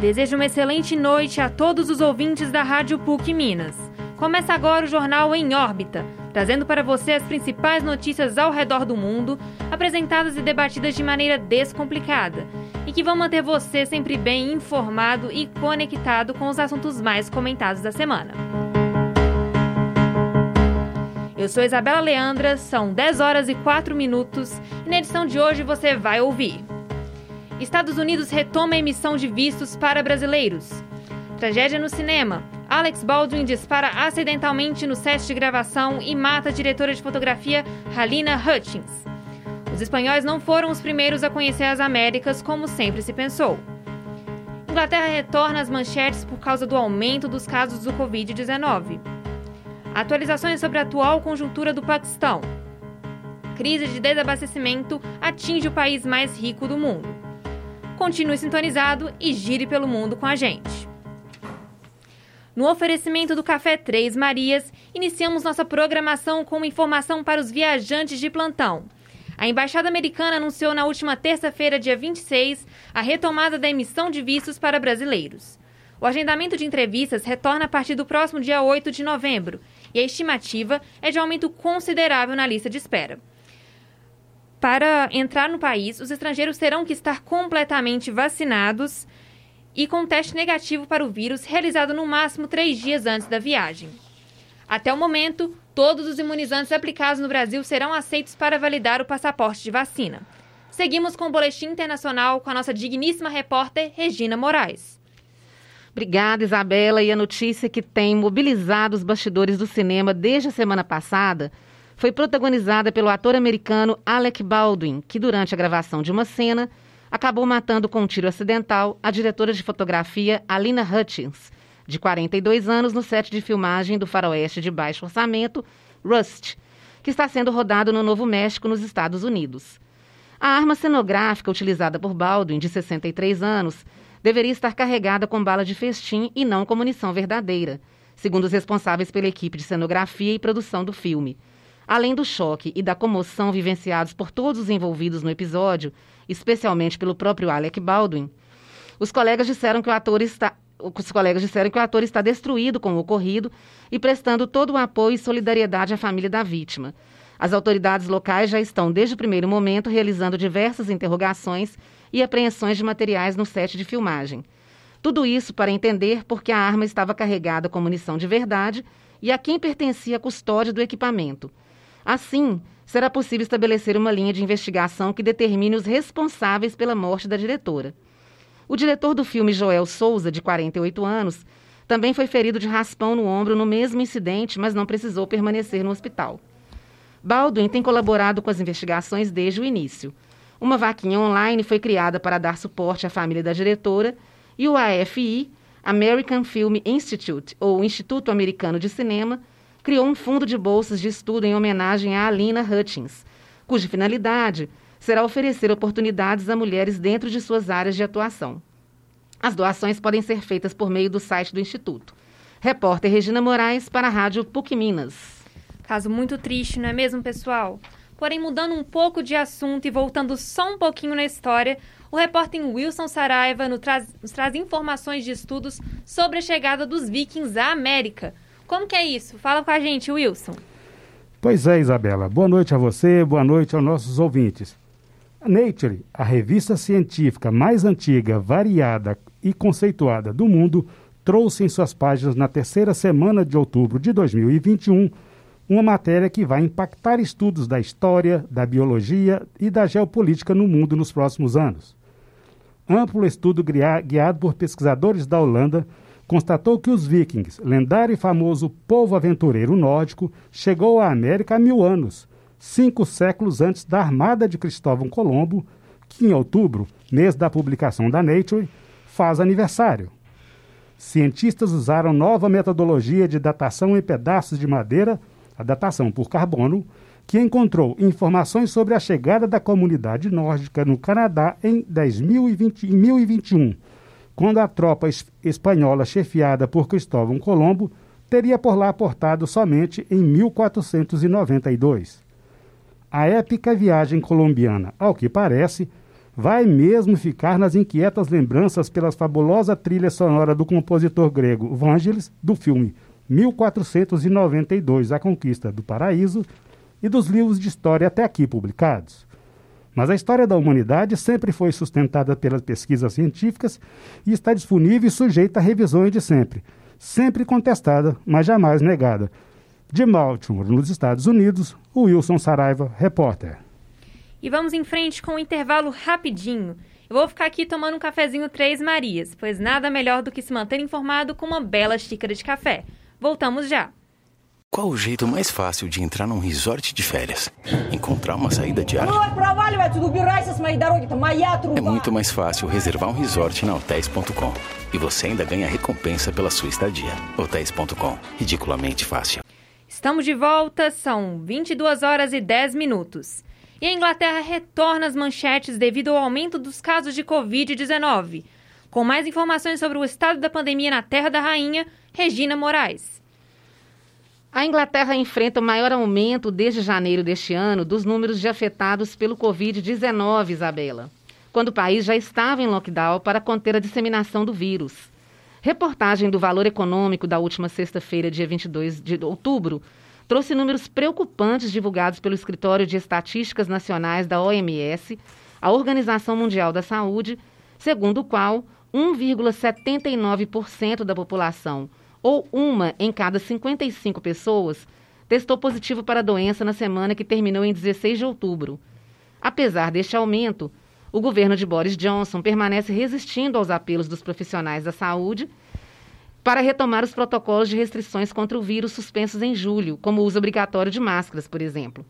Desejo uma excelente noite a todos os ouvintes da Rádio PUC Minas. Começa agora o jornal Em Órbita, trazendo para você as principais notícias ao redor do mundo, apresentadas e debatidas de maneira descomplicada, e que vão manter você sempre bem informado e conectado com os assuntos mais comentados da semana. Eu sou Isabela Leandra, são 10 horas e 4 minutos, e na edição de hoje você vai ouvir. Estados Unidos retoma a emissão de vistos para brasileiros. Tragédia no cinema. Alex Baldwin dispara acidentalmente no set de gravação e mata a diretora de fotografia Halina Hutchins. Os espanhóis não foram os primeiros a conhecer as Américas como sempre se pensou. Inglaterra retorna às manchetes por causa do aumento dos casos do Covid-19. Atualizações sobre a atual conjuntura do Paquistão. Crise de desabastecimento atinge o país mais rico do mundo. Continue sintonizado e gire pelo mundo com a gente. No oferecimento do Café Três Marias, iniciamos nossa programação com informação para os viajantes de plantão. A Embaixada Americana anunciou na última terça-feira, dia 26, a retomada da emissão de vistos para brasileiros. O agendamento de entrevistas retorna a partir do próximo dia 8 de novembro e a estimativa é de aumento considerável na lista de espera. Para entrar no país, os estrangeiros terão que estar completamente vacinados e com teste negativo para o vírus realizado no máximo três dias antes da viagem. Até o momento, todos os imunizantes aplicados no Brasil serão aceitos para validar o passaporte de vacina. Seguimos com o Boletim Internacional com a nossa digníssima repórter Regina Moraes. Obrigada, Isabela. E a notícia que tem mobilizado os bastidores do cinema desde a semana passada foi protagonizada pelo ator americano Alec Baldwin, que durante a gravação de uma cena acabou matando com um tiro acidental a diretora de fotografia Alina Hutchins, de 42 anos, no set de filmagem do faroeste de baixo orçamento Rust, que está sendo rodado no Novo México, nos Estados Unidos. A arma cenográfica utilizada por Baldwin, de 63 anos, deveria estar carregada com bala de festim e não com munição verdadeira, segundo os responsáveis pela equipe de cenografia e produção do filme. Além do choque e da comoção vivenciados por todos os envolvidos no episódio, especialmente pelo próprio Alec Baldwin, os colegas disseram que o ator está os colegas disseram que o ator está destruído com o ocorrido e prestando todo o apoio e solidariedade à família da vítima. As autoridades locais já estão, desde o primeiro momento, realizando diversas interrogações e apreensões de materiais no set de filmagem. Tudo isso para entender por que a arma estava carregada com munição de verdade e a quem pertencia a custódia do equipamento. Assim, será possível estabelecer uma linha de investigação que determine os responsáveis pela morte da diretora. O diretor do filme, Joel Souza, de 48 anos, também foi ferido de raspão no ombro no mesmo incidente, mas não precisou permanecer no hospital. Baldwin tem colaborado com as investigações desde o início. Uma vaquinha online foi criada para dar suporte à família da diretora e o AFI, American Film Institute, ou Instituto Americano de Cinema, criou um fundo de bolsas de estudo em homenagem a Alina Hutchins, cuja finalidade será oferecer oportunidades a mulheres dentro de suas áreas de atuação. As doações podem ser feitas por meio do site do Instituto. Repórter Regina Moraes para a Rádio PUC Minas. Caso muito triste, não é mesmo, pessoal? Porém, mudando um pouco de assunto e voltando só um pouquinho na história, o repórter Wilson Saraiva nos traz, nos traz informações de estudos sobre a chegada dos vikings à América – como que é isso? Fala com a gente, Wilson. Pois é, Isabela. Boa noite a você, boa noite aos nossos ouvintes. A Nature, a revista científica mais antiga, variada e conceituada do mundo, trouxe em suas páginas na terceira semana de outubro de 2021 uma matéria que vai impactar estudos da história, da biologia e da geopolítica no mundo nos próximos anos. Amplo estudo guiado por pesquisadores da Holanda constatou que os vikings, lendário e famoso povo aventureiro nórdico, chegou à América há mil anos, cinco séculos antes da armada de Cristóvão Colombo, que em outubro, mês da publicação da Nature, faz aniversário. Cientistas usaram nova metodologia de datação em pedaços de madeira, a datação por carbono, que encontrou informações sobre a chegada da comunidade nórdica no Canadá em 10.020, 1021 quando a tropa espanhola chefiada por Cristóvão Colombo teria por lá portado somente em 1492. A épica viagem colombiana, ao que parece, vai mesmo ficar nas inquietas lembranças pela fabulosa trilha sonora do compositor grego Vangelis do filme 1492, A Conquista do Paraíso, e dos livros de história até aqui publicados. Mas a história da humanidade sempre foi sustentada pelas pesquisas científicas e está disponível e sujeita a revisões de sempre, sempre contestada, mas jamais negada. De Baltimore, nos Estados Unidos, Wilson Saraiva, repórter. E vamos em frente com um intervalo rapidinho. Eu vou ficar aqui tomando um cafezinho Três Marias, pois nada melhor do que se manter informado com uma bela xícara de café. Voltamos já. Qual o jeito mais fácil de entrar num resort de férias? Encontrar uma saída diária? É muito mais fácil reservar um resort na hotéis.com. E você ainda ganha recompensa pela sua estadia. Hotéis.com. Ridiculamente fácil. Estamos de volta, são 22 horas e 10 minutos. E a Inglaterra retorna às manchetes devido ao aumento dos casos de Covid-19. Com mais informações sobre o estado da pandemia na Terra da Rainha, Regina Moraes. A Inglaterra enfrenta o maior aumento desde janeiro deste ano dos números de afetados pelo Covid-19, Isabela, quando o país já estava em lockdown para conter a disseminação do vírus. Reportagem do Valor Econômico da última sexta-feira, dia 22 de outubro, trouxe números preocupantes divulgados pelo Escritório de Estatísticas Nacionais da OMS, a Organização Mundial da Saúde, segundo o qual 1,79% da população, ou uma em cada 55 pessoas, testou positivo para a doença na semana que terminou em 16 de outubro. Apesar deste aumento, o governo de Boris Johnson permanece resistindo aos apelos dos profissionais da saúde para retomar os protocolos de restrições contra o vírus suspensos em julho, como o uso obrigatório de máscaras, por exemplo.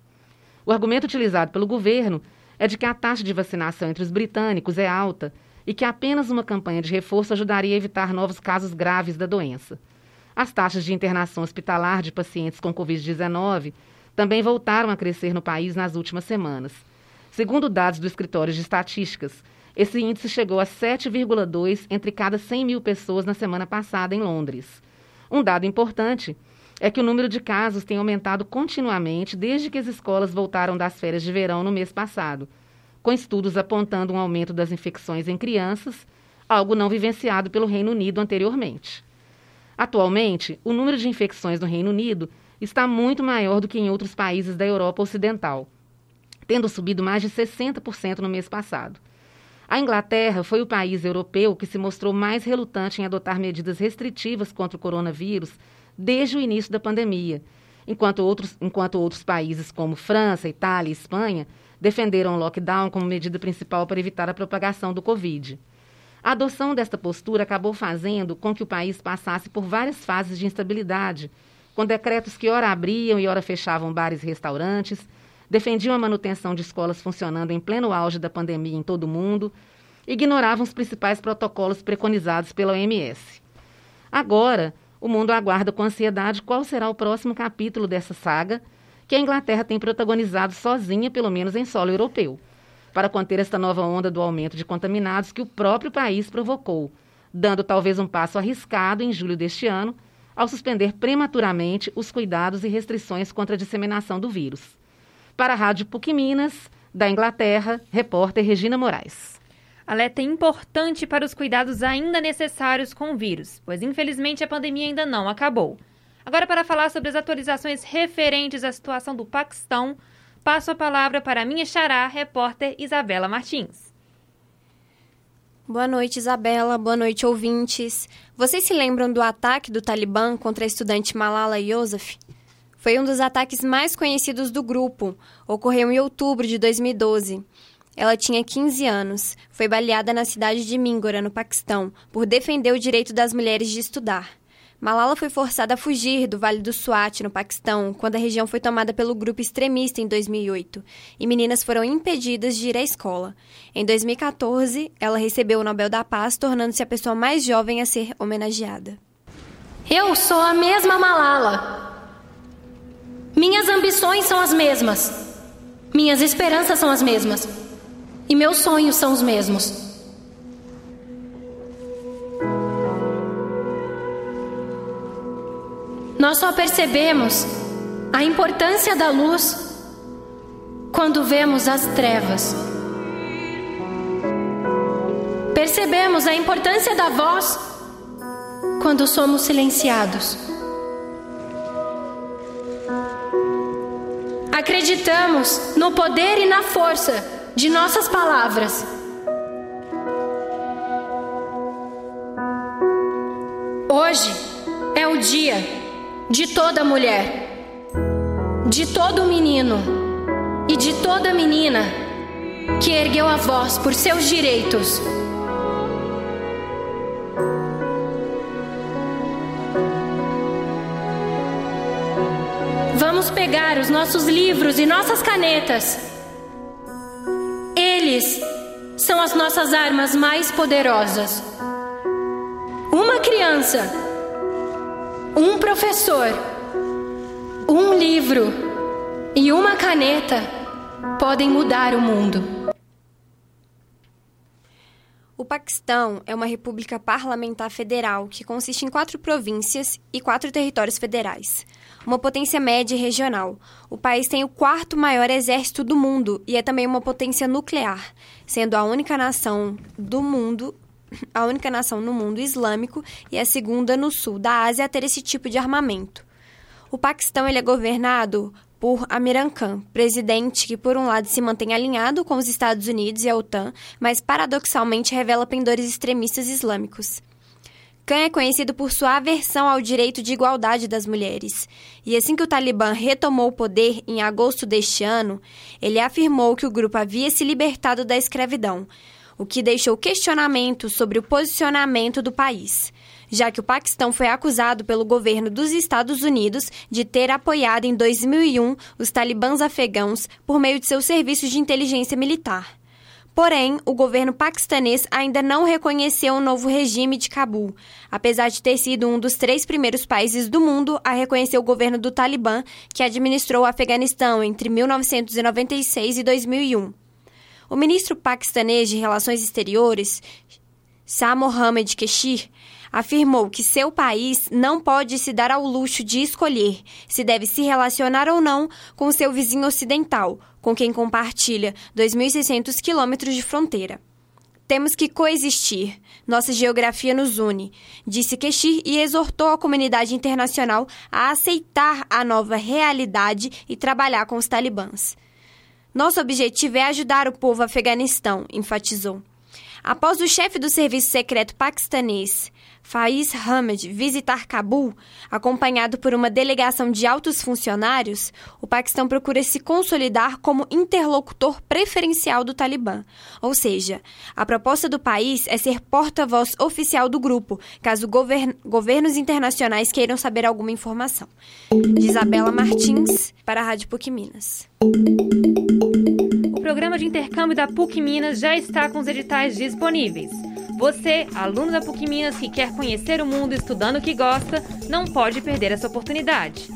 O argumento utilizado pelo governo é de que a taxa de vacinação entre os britânicos é alta e que apenas uma campanha de reforço ajudaria a evitar novos casos graves da doença. As taxas de internação hospitalar de pacientes com Covid-19 também voltaram a crescer no país nas últimas semanas. Segundo dados do Escritório de Estatísticas, esse índice chegou a 7,2 entre cada 100 mil pessoas na semana passada em Londres. Um dado importante é que o número de casos tem aumentado continuamente desde que as escolas voltaram das férias de verão no mês passado, com estudos apontando um aumento das infecções em crianças, algo não vivenciado pelo Reino Unido anteriormente. Atualmente, o número de infecções no Reino Unido está muito maior do que em outros países da Europa Ocidental, tendo subido mais de 60% no mês passado. A Inglaterra foi o país europeu que se mostrou mais relutante em adotar medidas restritivas contra o coronavírus desde o início da pandemia, enquanto outros, enquanto outros países como França, Itália e Espanha defenderam o lockdown como medida principal para evitar a propagação do Covid. A adoção desta postura acabou fazendo com que o país passasse por várias fases de instabilidade, com decretos que ora abriam e ora fechavam bares e restaurantes, defendiam a manutenção de escolas funcionando em pleno auge da pandemia em todo o mundo, ignoravam os principais protocolos preconizados pela OMS. Agora, o mundo aguarda com ansiedade qual será o próximo capítulo dessa saga que a Inglaterra tem protagonizado sozinha, pelo menos em solo europeu, para conter esta nova onda do aumento de contaminados que o próprio país provocou, dando talvez um passo arriscado em julho deste ano, ao suspender prematuramente os cuidados e restrições contra a disseminação do vírus. Para a Rádio PUC Minas, da Inglaterra, repórter Regina Moraes. Alerta importante para os cuidados ainda necessários com o vírus, pois infelizmente a pandemia ainda não acabou. Agora, para falar sobre as atualizações referentes à situação do Paquistão, passo a palavra para a minha xará, repórter Isabela Martins. Boa noite, Isabela. Boa noite, ouvintes. Vocês se lembram do ataque do Talibã contra a estudante Malala Yousafzai? Foi um dos ataques mais conhecidos do grupo. Ocorreu em outubro de 2012. Ela tinha 15 anos. Foi baleada na cidade de Mingora, no Paquistão, por defender o direito das mulheres de estudar. Malala foi forçada a fugir do Vale do Swat, no Paquistão, quando a região foi tomada pelo grupo extremista em 2008, e meninas foram impedidas de ir à escola. Em 2014, ela recebeu o Nobel da Paz, tornando-se a pessoa mais jovem a ser homenageada. Eu sou a mesma Malala. Minhas ambições são as mesmas. Minhas esperanças são as mesmas. E meus sonhos são os mesmos. Nós só percebemos a importância da luz quando vemos as trevas. percebemos a importância da voz quando somos silenciados. Acreditamos no poder e na força de nossas palavras. Hoje é o dia de toda mulher, de todo menino e de toda menina que ergueu a voz por seus direitos. Vamos pegar os nossos livros e nossas canetas. Eles são as nossas armas mais poderosas. Uma criança, um professor, um livro e uma caneta podem mudar o mundo. O Paquistão é uma república parlamentar federal que consiste em quatro províncias e quatro territórios federais uma potência média e regional. O país tem o quarto maior exército do mundo e é também uma potência nuclear, sendo a única nação do mundo a única nação no mundo islâmico e a segunda no sul da Ásia a ter esse tipo de armamento. O Paquistão ele é governado por Amiran Khan, presidente que, por um lado, se mantém alinhado com os Estados Unidos e a OTAN, mas paradoxalmente revela pendores extremistas islâmicos. Khan é conhecido por sua aversão ao direito de igualdade das mulheres. E assim que o Talibã retomou o poder em agosto deste ano, ele afirmou que o grupo havia se libertado da escravidão, o que deixou questionamentos sobre o posicionamento do país, já que o Paquistão foi acusado pelo governo dos Estados Unidos de ter apoiado em 2001 os talibãs afegãos por meio de seus serviços de inteligência militar. Porém, o governo paquistanês ainda não reconheceu o novo regime de Cabul, apesar de ter sido um dos três primeiros países do mundo a reconhecer o governo do Talibã, que administrou o Afeganistão entre 1996 e 2001. O ministro paquistanês de Relações Exteriores, Shah Mohammad Keshir, afirmou que seu país não pode se dar ao luxo de escolher se deve se relacionar ou não com seu vizinho ocidental, com quem compartilha 2.600 quilômetros de fronteira. Temos que coexistir. Nossa geografia nos une, disse Keshir e exortou a comunidade internacional a aceitar a nova realidade e trabalhar com os talibãs. Nosso objetivo é ajudar o povo afeganistão, enfatizou. Após o chefe do serviço secreto paquistanês, Faiz Hamid visitar Cabul, acompanhado por uma delegação de altos funcionários, o Paquistão procura se consolidar como interlocutor preferencial do Talibã. Ou seja, a proposta do país é ser porta-voz oficial do grupo, caso govern governos internacionais queiram saber alguma informação. De Isabela Martins, para a Rádio PUC Minas. O programa de intercâmbio da PUC Minas já está com os editais disponíveis. Você, aluno da PUC Minas que quer conhecer o mundo estudando o que gosta, não pode perder essa oportunidade.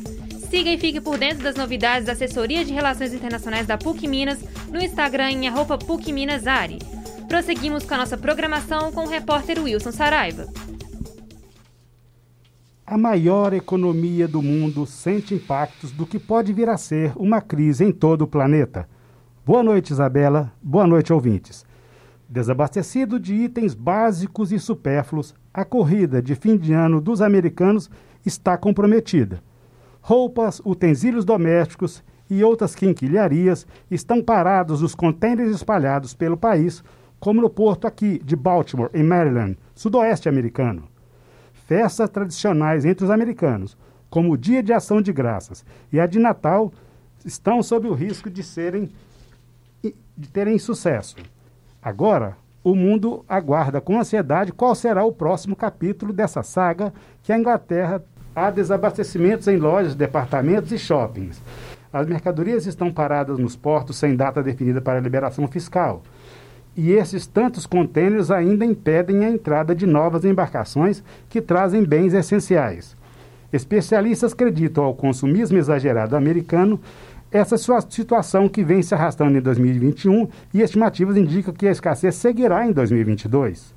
Siga e fique por dentro das novidades da Assessoria de Relações Internacionais da PUC Minas no Instagram em arroba PUC Minas Ari. Prosseguimos com a nossa programação com o repórter Wilson Saraiva. A maior economia do mundo sente impactos do que pode vir a ser uma crise em todo o planeta. Boa noite, Isabela. Boa noite, ouvintes. Desabastecido de itens básicos e supérfluos, a corrida de fim de ano dos americanos está comprometida. Roupas, utensílios domésticos e outras quinquilharias estão parados nos contêineres espalhados pelo país, como no porto aqui de Baltimore, em Maryland, sudoeste americano. Festas tradicionais entre os americanos, como o Dia de Ação de Graças e a de Natal, estão sob o risco de serem de terem sucesso. Agora, o mundo aguarda com ansiedade qual será o próximo capítulo dessa saga que a Inglaterra há desabastecimentos em lojas, departamentos e shoppings. As mercadorias estão paradas nos portos sem data definida para liberação fiscal. E esses tantos contêineres ainda impedem a entrada de novas embarcações que trazem bens essenciais. Especialistas acreditam ao consumismo exagerado americano essa situação que vem se arrastando em 2021 e estimativas indicam que a escassez seguirá em 2022.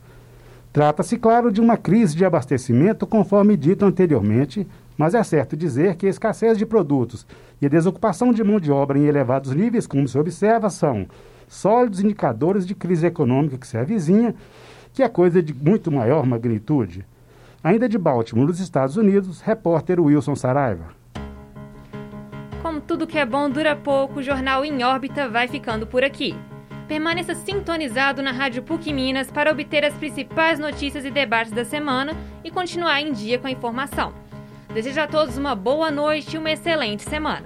Trata-se, claro, de uma crise de abastecimento, conforme dito anteriormente, mas é certo dizer que a escassez de produtos e a desocupação de mão de obra em elevados níveis, como se observa, são sólidos indicadores de crise econômica que se avizinha que é coisa de muito maior magnitude. Ainda de Baltimore, nos Estados Unidos, repórter Wilson Saraiva. Tudo que é bom dura pouco, o jornal Em Órbita vai ficando por aqui. Permaneça sintonizado na Rádio PUC Minas para obter as principais notícias e debates da semana e continuar em dia com a informação. Desejo a todos uma boa noite e uma excelente semana.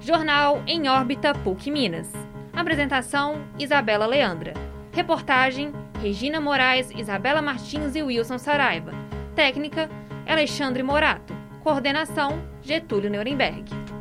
Jornal Em Órbita PUC Minas. Apresentação: Isabela Leandra. Reportagem: Regina Moraes, Isabela Martins e Wilson Saraiva. Técnica: Alexandre Morato. Coordenação: Getúlio Nuremberg.